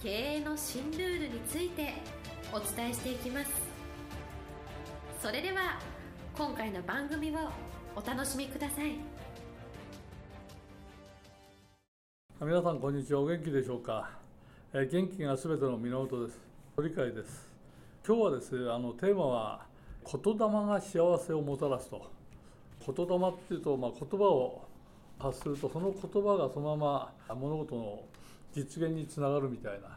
経営の新ルールについてお伝えしていきます。それでは今回の番組をお楽しみください。皆さんこんにちは。お元気でしょうか、えー、元気がすべての源です。鳥海です。今日はですねあのテーマは言霊が幸せをもたらすと。言霊っていうと、まあ、言葉を発するとその言葉がそのまま物事の実現につながるみたいな、ま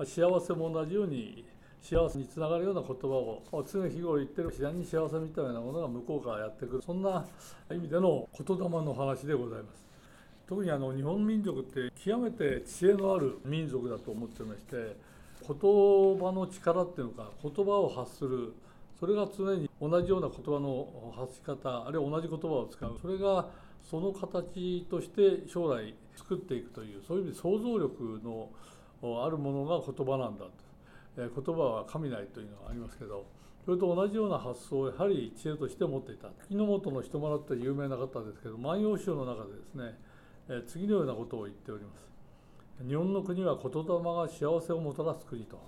あ、幸せも同じように幸せにつながるような言葉を常日頃言ってる自然に幸せみたいなものが向こうからやってくる。そんな意味での言霊の話でございます。特にあの日本民族って極めて知恵のある民族だと思ってまして言葉の力っていうのか言葉を発する。それが常に同じような言葉の発し方あるいは同じ言葉を使う。それがその形として将来作っていくというそういう意味で想像力のあるものが言葉なんだと、え言葉は神ないというのがありますけどそれと同じような発想をやはり知恵として持っていた。木の本の人丸って有名な方ですけど万葉集の中でですね、え次のようなことを言っております。日本の国は言霊が幸せをもたらす国と。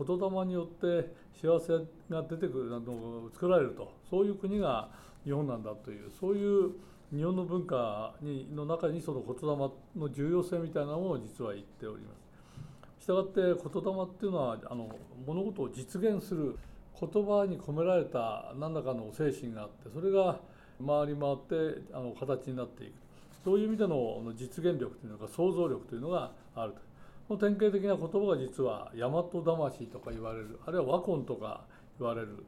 言霊によって幸せが出てくるあの作られると。そういう国が日本なんだというそういう日本の文化にの中にその言霊の重要性みたいなのを実は言っております。したがって言霊っていうのはあの物事を実現する言葉に込められた何らかの精神があってそれが回り回ってあの形になっていくそういう意味での実現力というのか想像力というのがあると。の典型的な言葉が実は大和魂とか言われるあるいは和魂とか言われる、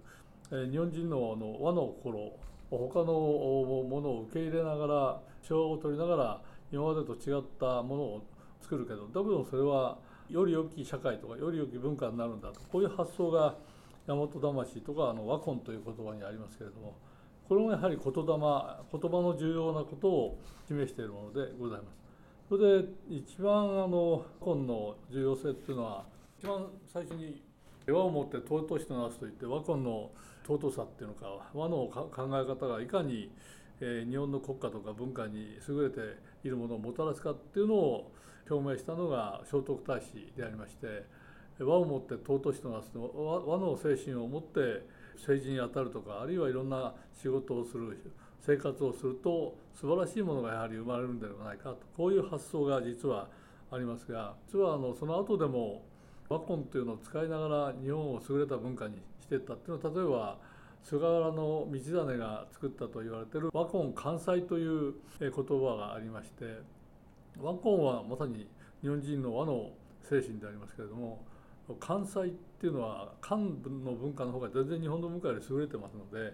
えー、日本人のの和の心他のものを受け入れながら調和を取りながら今までと違ったものを作るけどだけどそれはより良き社会とかより良き文化になるんだとこういう発想が大和魂とかあの和魂という言葉にありますけれどもこれもやはり言霊言葉の重要なことを示しているものでございます。それで一番あの本の重要性っていうのは一番最初に和をもって尊しとなすといって和魂の尊さっていうのか和の考え方がいかに、日本の国家とか文化に優れているものをもたらすかっていうのを表明したのが聖徳太子でありまして和をもって尊しとなす和の精神を持って政治に当たるとかあるいはいろんな仕事をする生活をすると素晴らしいものがやはり生まれるんではないかとこういう発想が実はありますが実はあのその後でも和魂というのを使いながら日本を優れた文化にしていったっていうのは例えば菅原の道真が作ったと言われている和魂関西という言葉がありまして和魂はまさに日本人の和の精神でありますけれども関西っていうのは漢の文化の方が全然日本の文化より優れてますので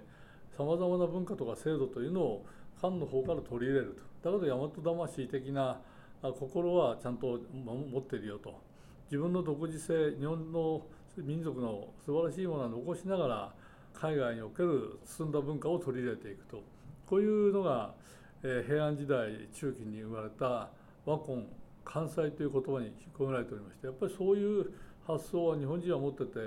さまざまな文化とか制度というのを漢の方から取り入れると。だけど大和魂的な心はちゃんと持ってるよと。自分の独自性日本の民族の素晴らしいものを残しながら海外における進んだ文化を取り入れていくと。こういうのが、え平安時代中期に生まれた和魂関西という言葉に込められておりましてやっぱりそういう発想は日本人は持ってて、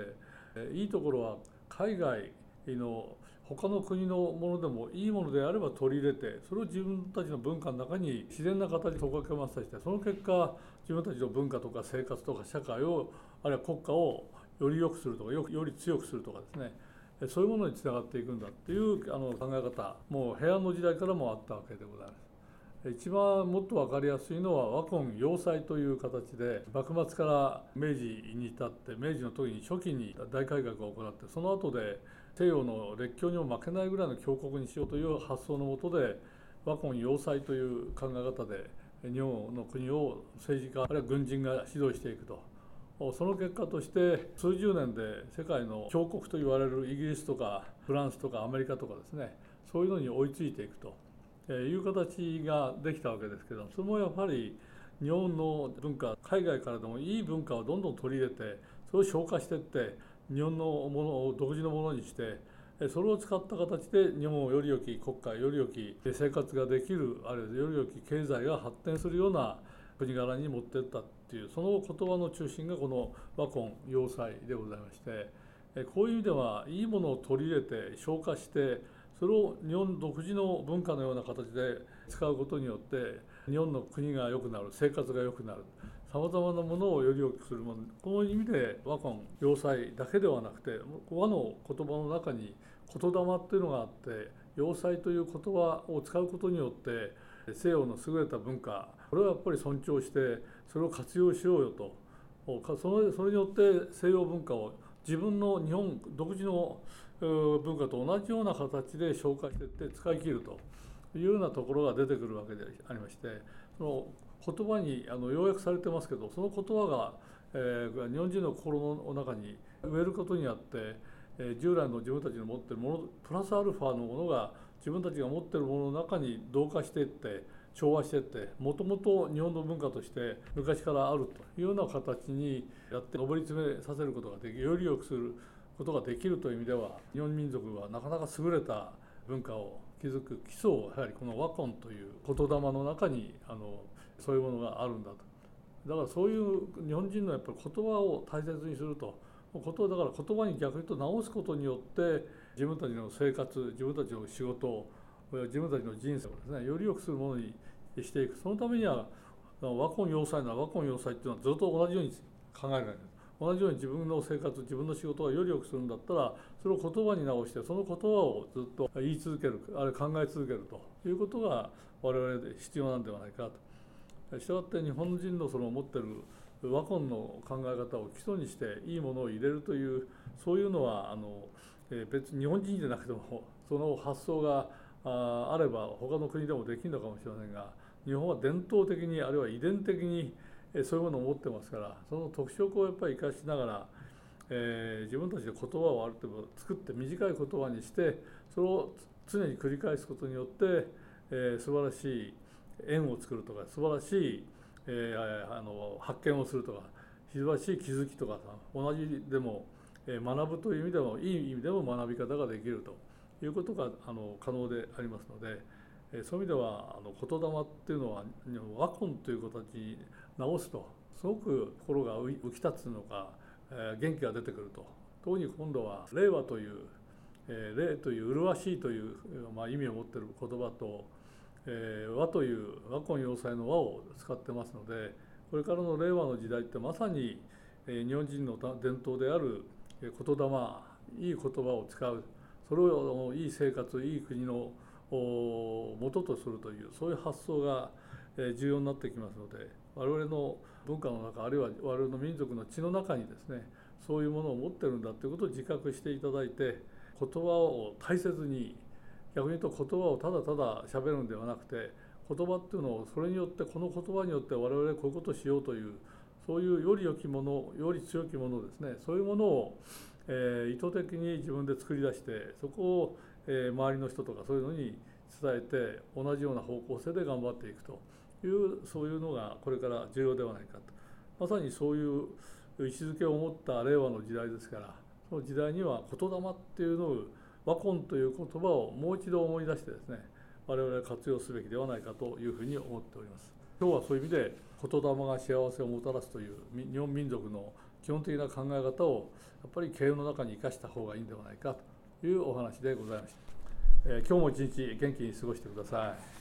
いいところは海外の他の国のものでもいいものであれば取り入れてそれを自分たちの文化の中に自然な形で溶かけましたしてその結果自分たちの文化とか生活とか社会をあるいは国家をより良くするとかより強くするとかですねそういうものにつながっていくんだっていうあの考え方もう平安の時代からもあったわけでございます。一番もっと分かりやすいのは和魂要塞という形で幕末から明治に至って明治の時に初期に大改革を行ってその後で西洋の列強にも負けないぐらいの強国にしようという発想のもとで和魂要塞という考え方で日本の国を政治家あるいは軍人が指導していくと。その結果として数十年で世界の強国と言われるイギリスとかフランスとかアメリカとかですねそういうのに追いついていくと。いう形ができたわけですけどそれもやっぱり日本の文化海外からでもいい文化をどんどん取り入れてそれを消化していって日本のものを独自のものにしてそれを使った形で日本をより良き国家より良き生活ができるあるいはより良き経済が発展するような国柄に持ってったっていうその言葉の中心がこの和魂要塞でございましてこういう意味ではいいものを取り入れて消化してそれを日本独自の文化のような形で使うことによって日本の国が良くなる生活が良くなる。さまざまなものをより良くするものこの意味で和魂要塞だけではなくて和の言葉の中に言霊っていうのがあって要塞という言葉を使うことによって西洋の優れた文化これをやっぱり尊重してそれを活用しようよと。そのそれによって西洋文化を自分の日本独自の文化と同じような形で紹介していって使い切るというようなところが出てくるわけでありましてその言葉にあの要約されてますけどその言葉が、えー、日本人の心の中に植えることによって、えー、従来の自分たちの持ってるものプラスアルファのものが自分たちが持ってるものの中に同化していって調和していってもともと日本の文化として昔からあるというような形にやって上り詰めさせることができより良くすることができるという意味では日本民族はなかなか優れた文化を築く基礎をやはりこの和魂という言霊の中にあのそういうものがあるんだと。だからそういう日本人のやっぱり言葉を大切にすると。ことだから言葉に逆に言うと直すことによって自分たちの生活自分たちの仕事自分たちの人生をですねより良くするものにしていく。そのためには和魂要塞なら和魂要塞っていうのはずっと同じように考えられる。同じように自分の生活自分の仕事がより良くするんだったらそれを言葉に直してその言葉をずっと言い続けるあるいは考え続けるということが我々で必要なんではないかと。したがって日本人のその持ってる和魂の考え方を基礎にしていいものを入れるというそういうのはあの別に日本人じゃなくてもその発想があれば他の国でもできるのかもしれませんが日本は伝統的にあるいは遺伝的にそういうものを持ってますからその特色をやっぱり生かしながら、え、自分たちで言葉をある程度作って短い言葉にしてそれを常に繰り返すことによって、えー、素晴らしい縁を作るとか素晴らしい、えー、あの発見をするとか素晴らしい気づきとかさ同じでも、えー、学ぶという意味でもいい意味でも学び方ができるということがあの可能でありますので。そういう意味ではあの言霊っていうのは和魂という形に直すとすごく心が浮き立つのか、えー、元気が出てくると特に今度は令和という、えー、霊という麗しいという、まあ、意味を持っている言葉と、えー、和という和魂要塞の和を使ってますのでこれからの令和の時代ってまさに、えー、日本人の伝統である言霊いい言葉を使うそれをいい生活いい国の元とするというそういう発想が重要になってきますので我々の文化の中あるいは我々の民族の血の中にですねそういうものを持ってるんだということを自覚していただいて言葉を大切に逆に言うと言葉をただただ喋るんではなくて言葉っていうのをそれによってこの言葉によって我々こういうことをしようというそういうより良きものより強きものですね。そういうものを、えー、意図的に自分で作り出してそこをえ周りの人とかそういうのに伝えて同じような方向性で頑張っていくというそういうのがこれから重要ではないかと。まさにそういう位置づけを持った令和の時代ですからその時代には言霊っていうのを和魂という言葉をもう一度思い出してですね我々は活用すべきではないかというふうに思っております。今日はそういう意味で言霊が幸せをもたらすという日本民族の基本的な考え方をやっぱり経営の中に生かした方がいいんではないかというお話でございました、えー、今日も一日元気に過ごしてください。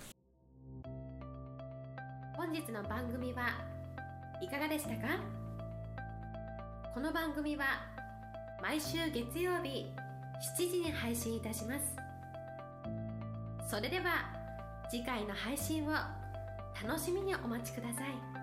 本日の番組はいかがでしたか？この番組は毎週月曜日7時に配信いたしますそれでは次回の配信を楽しみにお待ちください。